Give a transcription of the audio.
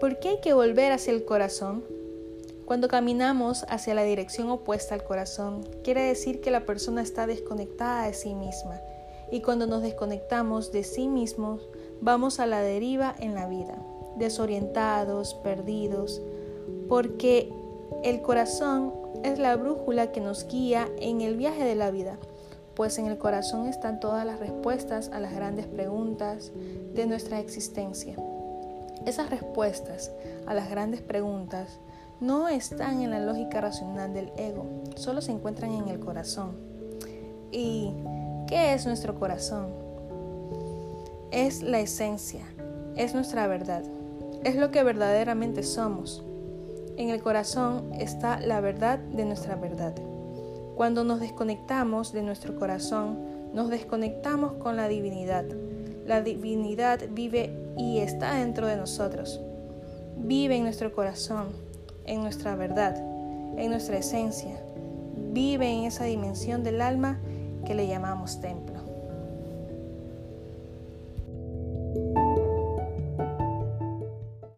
¿Por qué hay que volver hacia el corazón? Cuando caminamos hacia la dirección opuesta al corazón, quiere decir que la persona está desconectada de sí misma. Y cuando nos desconectamos de sí mismos, vamos a la deriva en la vida, desorientados, perdidos, porque el corazón es la brújula que nos guía en el viaje de la vida, pues en el corazón están todas las respuestas a las grandes preguntas de nuestra existencia. Esas respuestas a las grandes preguntas no están en la lógica racional del ego, solo se encuentran en el corazón. ¿Y qué es nuestro corazón? Es la esencia, es nuestra verdad, es lo que verdaderamente somos. En el corazón está la verdad de nuestra verdad. Cuando nos desconectamos de nuestro corazón, nos desconectamos con la divinidad. La divinidad vive y está dentro de nosotros. Vive en nuestro corazón, en nuestra verdad, en nuestra esencia. Vive en esa dimensión del alma que le llamamos templo.